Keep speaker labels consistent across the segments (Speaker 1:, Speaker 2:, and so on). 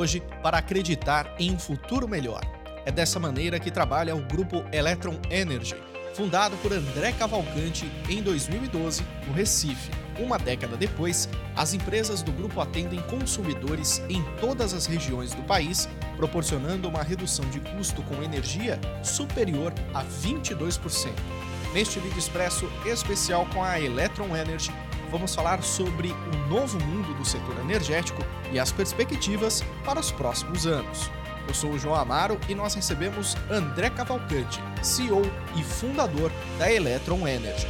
Speaker 1: hoje para acreditar em um futuro melhor. É dessa maneira que trabalha o grupo Electron Energy, fundado por André Cavalcante em 2012, no Recife. Uma década depois, as empresas do grupo atendem consumidores em todas as regiões do país, proporcionando uma redução de custo com energia superior a 22%. Neste vídeo expresso especial com a Electron Energy, vamos falar sobre o novo mundo do setor energético e as perspectivas para os próximos anos. Eu sou o João Amaro e nós recebemos André Cavalcante, CEO e fundador da Electron Energy.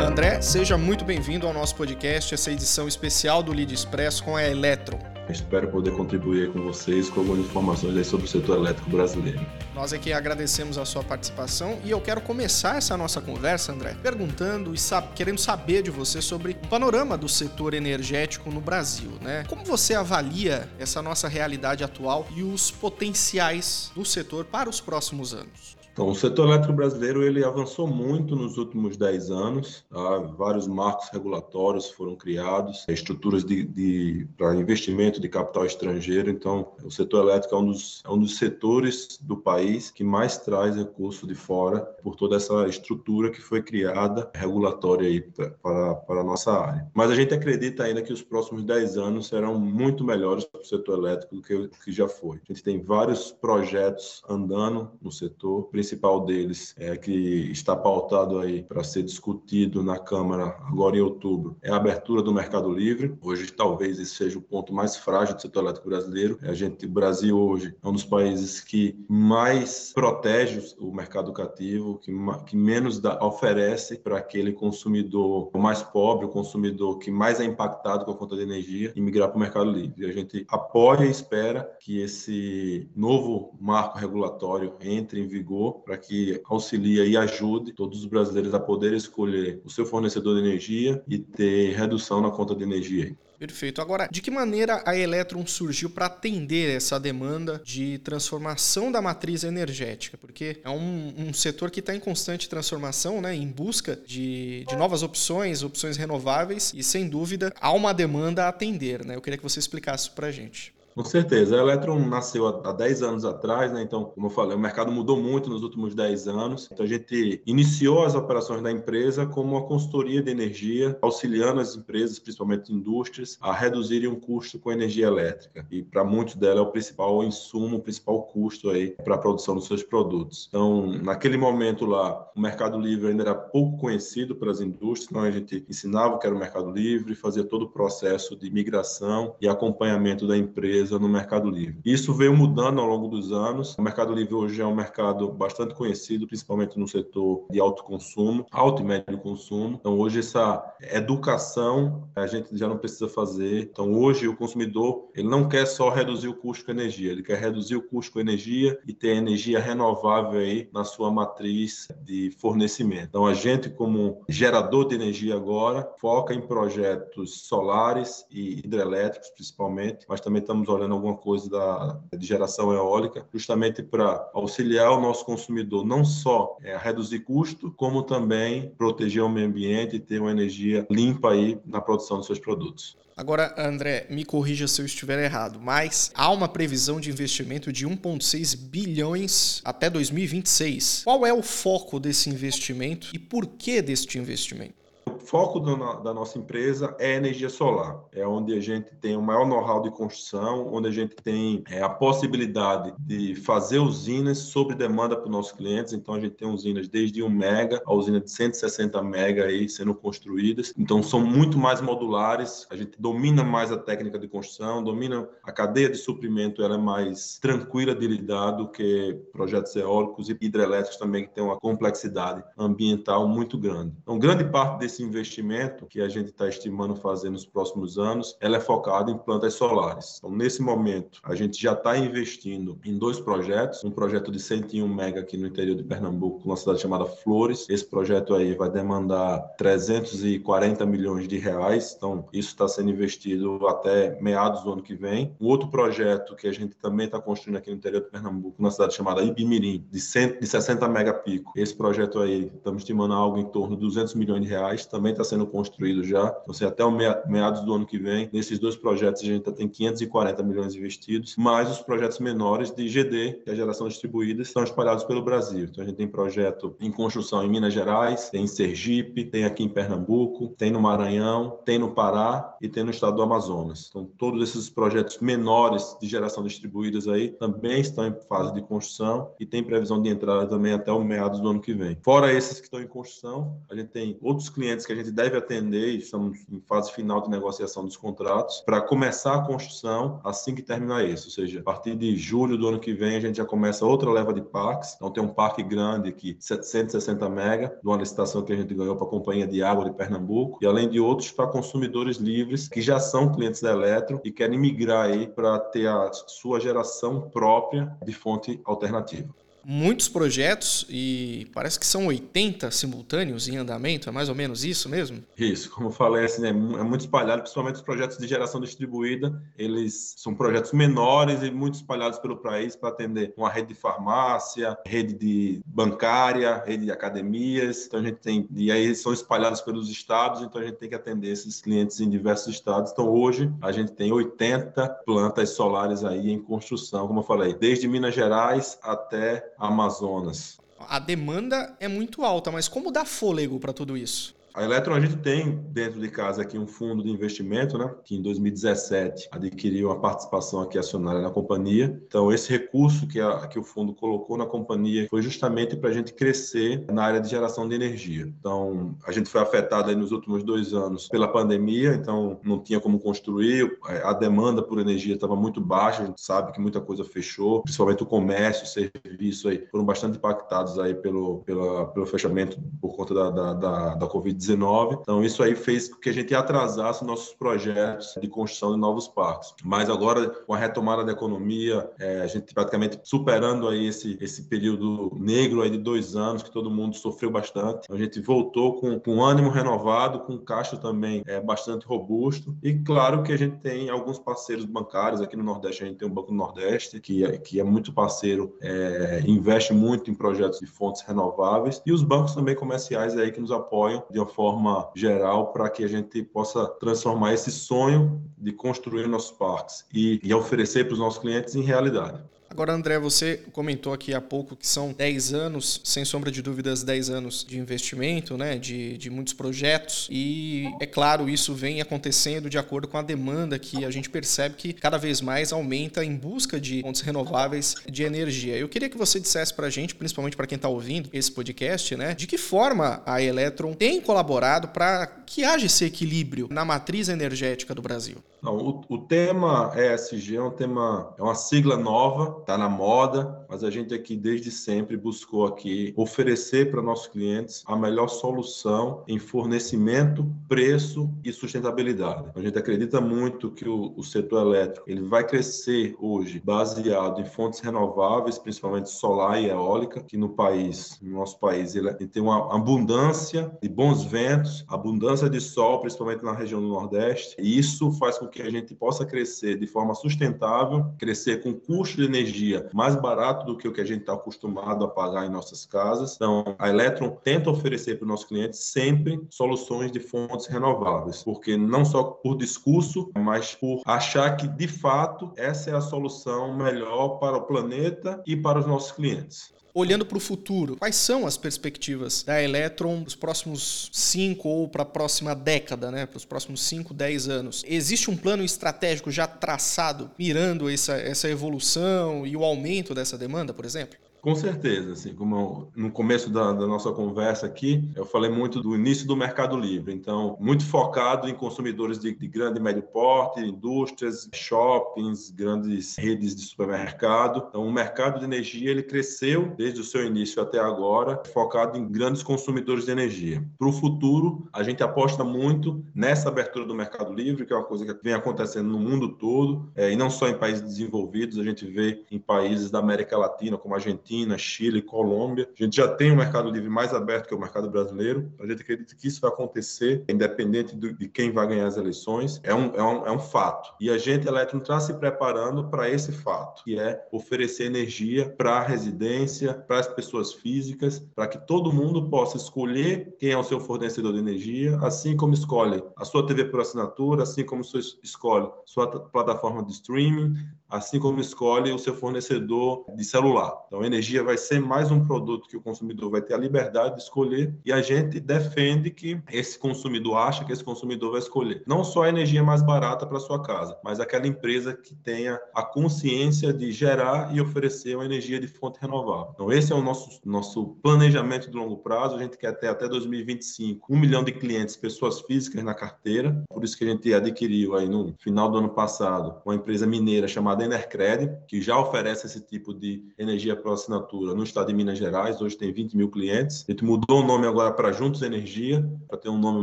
Speaker 1: André, seja muito bem-vindo ao nosso podcast, essa edição especial do Lead Expresso com a Electron.
Speaker 2: Espero poder contribuir com vocês com algumas informações sobre o setor elétrico brasileiro.
Speaker 1: Nós aqui agradecemos a sua participação e eu quero começar essa nossa conversa, André, perguntando e sabe, querendo saber de você sobre o panorama do setor energético no Brasil, né? Como você avalia essa nossa realidade atual e os potenciais do setor para os próximos anos?
Speaker 2: Então, o setor elétrico brasileiro ele avançou muito nos últimos 10 anos. Tá? Vários marcos regulatórios foram criados, estruturas de, de para investimento de capital estrangeiro. Então, o setor elétrico é um, dos, é um dos setores do país que mais traz recurso de fora por toda essa estrutura que foi criada regulatória aí para, para a nossa área. Mas a gente acredita ainda que os próximos 10 anos serão muito melhores para o setor elétrico do que que já foi. A gente tem vários projetos andando no setor, principal deles, é, que está pautado aí para ser discutido na Câmara agora em outubro, é a abertura do mercado livre. Hoje, talvez esse seja o ponto mais frágil do setor elétrico brasileiro. A gente, o Brasil hoje é um dos países que mais protege o mercado cativo, que, que menos dá, oferece para aquele consumidor mais pobre, o consumidor que mais é impactado com a conta de energia, migrar para o mercado livre. A gente apoia e espera que esse novo marco regulatório entre em vigor para que auxilie e ajude todos os brasileiros a poder escolher o seu fornecedor de energia e ter redução na conta de energia.
Speaker 1: Perfeito. Agora, de que maneira a Electron surgiu para atender essa demanda de transformação da matriz energética? Porque é um, um setor que está em constante transformação, né, em busca de, de novas opções, opções renováveis, e sem dúvida há uma demanda a atender. Né? Eu queria que você explicasse isso para a gente.
Speaker 2: Com certeza. A Electron nasceu há 10 anos atrás, né? Então, como eu falei, o mercado mudou muito nos últimos 10 anos. Então, a gente iniciou as operações da empresa como uma consultoria de energia, auxiliando as empresas, principalmente indústrias, a reduzirem o custo com energia elétrica. E para muitos delas é o principal insumo, o principal custo aí para a produção dos seus produtos. Então, naquele momento lá, o Mercado Livre ainda era pouco conhecido pelas indústrias, então a gente ensinava o que era o Mercado Livre, fazia todo o processo de migração e acompanhamento da empresa empresa no Mercado Livre. Isso veio mudando ao longo dos anos. O Mercado Livre hoje é um mercado bastante conhecido, principalmente no setor de alto consumo, alto e médio consumo. Então, hoje essa educação a gente já não precisa fazer. Então, hoje o consumidor ele não quer só reduzir o custo com energia, ele quer reduzir o custo com energia e ter energia renovável aí na sua matriz de fornecimento. Então, a gente como gerador de energia agora foca em projetos solares e hidrelétricos principalmente, mas também estamos olhando alguma coisa da, de geração eólica, justamente para auxiliar o nosso consumidor não só é, a reduzir custo, como também proteger o meio ambiente e ter uma energia limpa aí na produção dos seus produtos.
Speaker 1: Agora, André, me corrija se eu estiver errado, mas há uma previsão de investimento de 1,6 bilhões até 2026. Qual é o foco desse investimento e por que deste investimento?
Speaker 2: Foco da nossa empresa é energia solar. É onde a gente tem o maior know-how de construção, onde a gente tem é, a possibilidade de fazer usinas sob demanda para os nossos clientes. Então, a gente tem usinas desde 1 mega a usina de 160 mega aí sendo construídas. Então, são muito mais modulares. A gente domina mais a técnica de construção, domina a cadeia de suprimento, ela é mais tranquila de lidar do que projetos eólicos e hidrelétricos também, que tem uma complexidade ambiental muito grande. Então, grande parte desse investimento que a gente está estimando fazer nos próximos anos, ela é focada em plantas solares. Então, nesse momento, a gente já está investindo em dois projetos, um projeto de 101 mega aqui no interior de Pernambuco, numa cidade chamada Flores. Esse projeto aí vai demandar 340 milhões de reais, então isso está sendo investido até meados do ano que vem. Um outro projeto que a gente também está construindo aqui no interior de Pernambuco, numa cidade chamada Ibimirim, de, 100, de 60 megapico. Esse projeto aí, estamos estimando algo em torno de 200 milhões de reais, também também está sendo construído já. Então, assim, até o meados do ano que vem, nesses dois projetos a gente tem 540 milhões investidos, mais os projetos menores de GD, que é a geração distribuída, estão espalhados pelo Brasil. Então a gente tem projeto em construção em Minas Gerais, tem em Sergipe, tem aqui em Pernambuco, tem no Maranhão, tem no Pará e tem no estado do Amazonas. Então todos esses projetos menores de geração distribuídas aí também estão em fase de construção e tem previsão de entrada também até o meados do ano que vem. Fora esses que estão em construção, a gente tem outros clientes que a gente deve atender e estamos em fase final de negociação dos contratos para começar a construção assim que terminar esse, ou seja, a partir de julho do ano que vem a gente já começa outra leva de parques. Então tem um parque grande aqui, 760 mega, de uma licitação que a gente ganhou para a Companhia de Água de Pernambuco e além de outros para consumidores livres que já são clientes da Eletro e querem migrar aí para ter a sua geração própria de fonte alternativa
Speaker 1: muitos projetos e parece que são 80 simultâneos em andamento, é mais ou menos isso mesmo?
Speaker 2: Isso, como eu falei, assim, né, é muito espalhado, principalmente os projetos de geração distribuída, eles são projetos menores e muito espalhados pelo país para atender uma rede de farmácia, rede de bancária, rede de academias, então a gente tem, e aí são espalhados pelos estados, então a gente tem que atender esses clientes em diversos estados, então hoje a gente tem 80 plantas solares aí em construção, como eu falei, desde Minas Gerais até Amazonas.
Speaker 1: A demanda é muito alta, mas como dá fôlego para tudo isso?
Speaker 2: A Eletron, a gente tem dentro de casa aqui um fundo de investimento, né, que em 2017 adquiriu uma participação aqui acionária na companhia. Então, esse recurso que, a, que o fundo colocou na companhia foi justamente para a gente crescer na área de geração de energia. Então, a gente foi afetado aí nos últimos dois anos pela pandemia, então não tinha como construir, a demanda por energia estava muito baixa, a gente sabe que muita coisa fechou, principalmente o comércio, o serviço aí, foram bastante impactados aí pelo, pela, pelo fechamento por conta da, da, da, da Covid-19. Então, isso aí fez com que a gente atrasasse nossos projetos de construção de novos parques. Mas agora, com a retomada da economia, é, a gente praticamente superando aí esse, esse período negro aí de dois anos, que todo mundo sofreu bastante. A gente voltou com, com ânimo renovado, com caixa também é, bastante robusto. E claro que a gente tem alguns parceiros bancários aqui no Nordeste, a gente tem o Banco do Nordeste, que é, que é muito parceiro, é, investe muito em projetos de fontes renováveis, e os bancos também comerciais aí que nos apoiam de uma forma geral para que a gente possa transformar esse sonho de construir nossos parques e, e oferecer para os nossos clientes em realidade.
Speaker 1: Agora, André, você comentou aqui há pouco que são 10 anos, sem sombra de dúvidas, 10 anos de investimento, né, de, de muitos projetos. E, é claro, isso vem acontecendo de acordo com a demanda que a gente percebe que cada vez mais aumenta em busca de fontes renováveis de energia. Eu queria que você dissesse para a gente, principalmente para quem está ouvindo esse podcast, né, de que forma a Electron tem colaborado para que haja esse equilíbrio na matriz energética do Brasil.
Speaker 2: Não, o, o tema ESG é um tema, é uma sigla nova, está na moda, mas a gente aqui desde sempre buscou aqui oferecer para nossos clientes a melhor solução em fornecimento, preço e sustentabilidade. A gente acredita muito que o, o setor elétrico ele vai crescer hoje baseado em fontes renováveis, principalmente solar e eólica, que no país, no nosso país, ele, ele tem uma abundância de bons ventos, abundância de sol, principalmente na região do Nordeste, e isso faz com que a gente possa crescer de forma sustentável, crescer com custo de energia mais barato do que o que a gente está acostumado a pagar em nossas casas. Então, a Electron tenta oferecer para os nossos clientes sempre soluções de fontes renováveis, porque não só por discurso, mas por achar que de fato essa é a solução melhor para o planeta e para os nossos clientes.
Speaker 1: Olhando para o futuro, quais são as perspectivas da Electron os próximos cinco ou para a próxima década, né? para os próximos 5, 10 anos? Existe um plano estratégico já traçado, mirando essa, essa evolução e o aumento dessa demanda, por exemplo?
Speaker 2: Com certeza, assim, como eu, no começo da, da, nossa conversa aqui, eu falei muito do início do Mercado Livre, então, muito focado em consumidores de, de grande e médio porte, indústrias, shoppings, grandes redes de supermercado. Então, o mercado de energia, ele cresceu desde o seu início até agora, focado em grandes consumidores de energia. Para o futuro, a gente aposta muito nessa abertura do Mercado Livre, que é uma coisa que vem acontecendo no mundo todo, é, e não só em países desenvolvidos, a gente vê em países da América Latina, como a Argentina, Argentina, Chile, Colômbia. A gente já tem um mercado livre mais aberto que o mercado brasileiro. A gente acredita que isso vai acontecer, independente de quem vai ganhar as eleições. É um, é um, é um fato. E a gente, Eletron, está se preparando para esse fato, que é oferecer energia para a residência, para as pessoas físicas, para que todo mundo possa escolher quem é o seu fornecedor de energia, assim como escolhe a sua TV por assinatura, assim como escolhe sua plataforma de streaming, assim como escolhe o seu fornecedor de celular. Então, a energia vai ser mais um produto que o consumidor vai ter a liberdade de escolher e a gente defende que esse consumidor acha que esse consumidor vai escolher não só a energia mais barata para sua casa, mas aquela empresa que tenha a consciência de gerar e oferecer uma energia de fonte renovável. Então, esse é o nosso, nosso planejamento de longo prazo. A gente quer ter até 2025 um milhão de clientes, pessoas físicas na carteira. Por isso que a gente adquiriu aí no final do ano passado uma empresa mineira chamada Enercred, que já oferece esse tipo de energia por assinatura no estado de Minas Gerais. Hoje tem 20 mil clientes. A gente mudou o nome agora para Juntos Energia, para ter um nome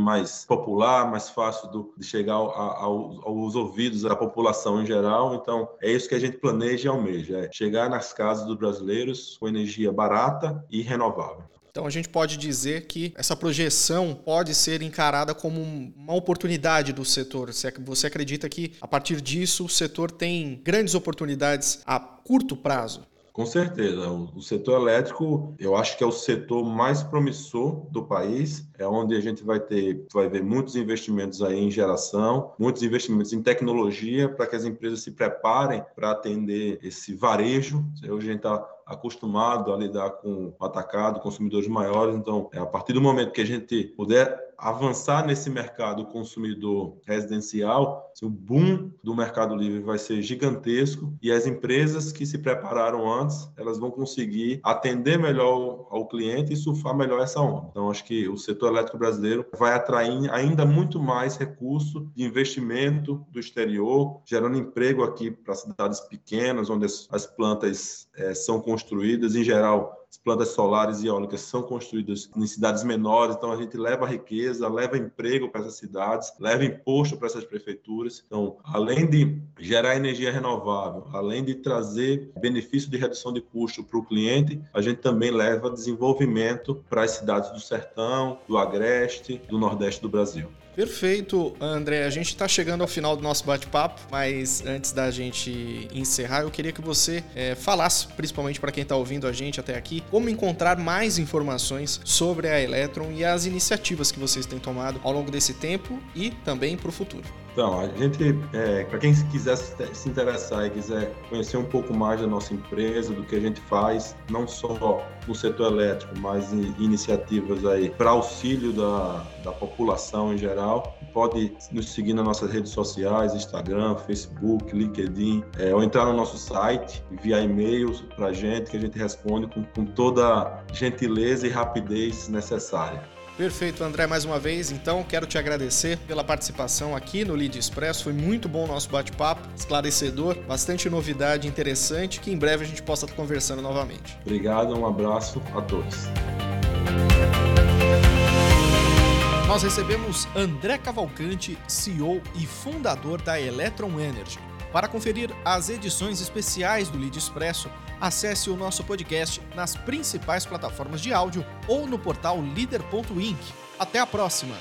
Speaker 2: mais popular, mais fácil do, de chegar ao, ao, aos ouvidos da população em geral. Então, é isso que a gente planeja e almeja: é chegar nas casas dos brasileiros com energia barata e renovável.
Speaker 1: Então a gente pode dizer que essa projeção pode ser encarada como uma oportunidade do setor. Você acredita que a partir disso o setor tem grandes oportunidades a curto prazo?
Speaker 2: Com certeza. O setor elétrico, eu acho que é o setor mais promissor do país. É onde a gente vai ter, vai ver muitos investimentos aí em geração, muitos investimentos em tecnologia para que as empresas se preparem para atender esse varejo. Hoje a gente está acostumado a lidar com atacado, consumidores maiores. Então, é a partir do momento que a gente puder avançar nesse mercado consumidor residencial, o boom do mercado livre vai ser gigantesco e as empresas que se prepararam antes, elas vão conseguir atender melhor ao cliente e surfar melhor essa onda. Então, acho que o setor elétrico brasileiro vai atrair ainda muito mais recurso de investimento do exterior, gerando emprego aqui para cidades pequenas, onde as, as plantas é, são construídas, em geral, as plantas solares e eólicas são construídas em cidades menores, então a gente leva riqueza, leva emprego para essas cidades, leva imposto para essas prefeituras. Então, além de gerar energia renovável, além de trazer benefício de redução de custo para o cliente, a gente também leva desenvolvimento para as cidades do sertão, do agreste, do nordeste do Brasil.
Speaker 1: Perfeito, André. A gente está chegando ao final do nosso bate-papo, mas antes da gente encerrar, eu queria que você é, falasse, principalmente para quem está ouvindo a gente até aqui, como encontrar mais informações sobre a Electron e as iniciativas que vocês têm tomado ao longo desse tempo e também para o futuro.
Speaker 2: Então, a gente, é, para quem quiser se interessar e quiser conhecer um pouco mais da nossa empresa, do que a gente faz, não só no setor elétrico, mas em iniciativas aí para auxílio da, da população em geral, pode nos seguir nas nossas redes sociais, Instagram, Facebook, LinkedIn, é, ou entrar no nosso site, via e-mail para a gente, que a gente responde com, com toda gentileza e rapidez necessária.
Speaker 1: Perfeito, André, mais uma vez. Então, quero te agradecer pela participação aqui no Lead Express. Foi muito bom o nosso bate-papo, esclarecedor, bastante novidade interessante, que em breve a gente possa estar conversando novamente.
Speaker 2: Obrigado, um abraço a todos.
Speaker 1: Nós recebemos André Cavalcante, CEO e fundador da Electron Energy. Para conferir as edições especiais do Lead Expresso, acesse o nosso podcast nas principais plataformas de áudio ou no portal líder.inc. Até a próxima!